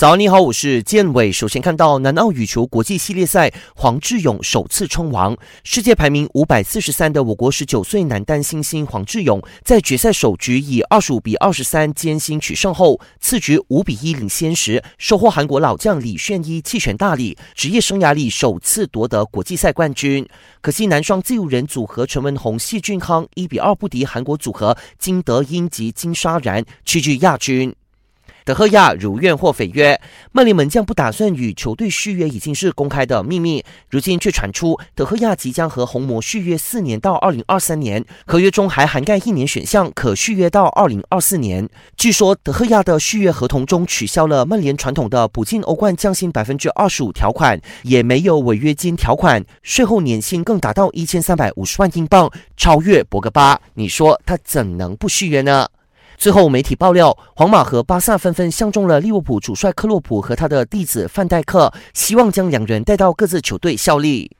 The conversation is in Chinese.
早，你好，我是建伟。首先看到南澳羽球国际系列赛，黄志勇首次称王。世界排名五百四十三的我国十九岁男单新星黄志勇，在决赛首局以二十五比二十三艰辛取胜后，次局五比一领先时，收获韩国老将李炫一弃权大礼，职业生涯里首次夺得国际赛冠军。可惜男双自由人组合陈文宏、谢俊康一比二不敌韩国组合金德英及金沙然，屈居亚军。德赫亚如愿获违约，曼联门将不打算与球队续约已经是公开的秘密。如今却传出德赫亚即将和红魔续约四年到二零二三年，合约中还涵盖一年选项，可续约到二零二四年。据说德赫亚的续约合同中取消了曼联传统的补进欧冠降薪百分之二十五条款，也没有违约金条款，税后年薪更达到一千三百五十万英镑，超越博格巴。你说他怎能不续约呢？最后，媒体爆料，皇马和巴萨纷纷相中了利物浦主帅克洛普和他的弟子范戴克，希望将两人带到各自球队效力。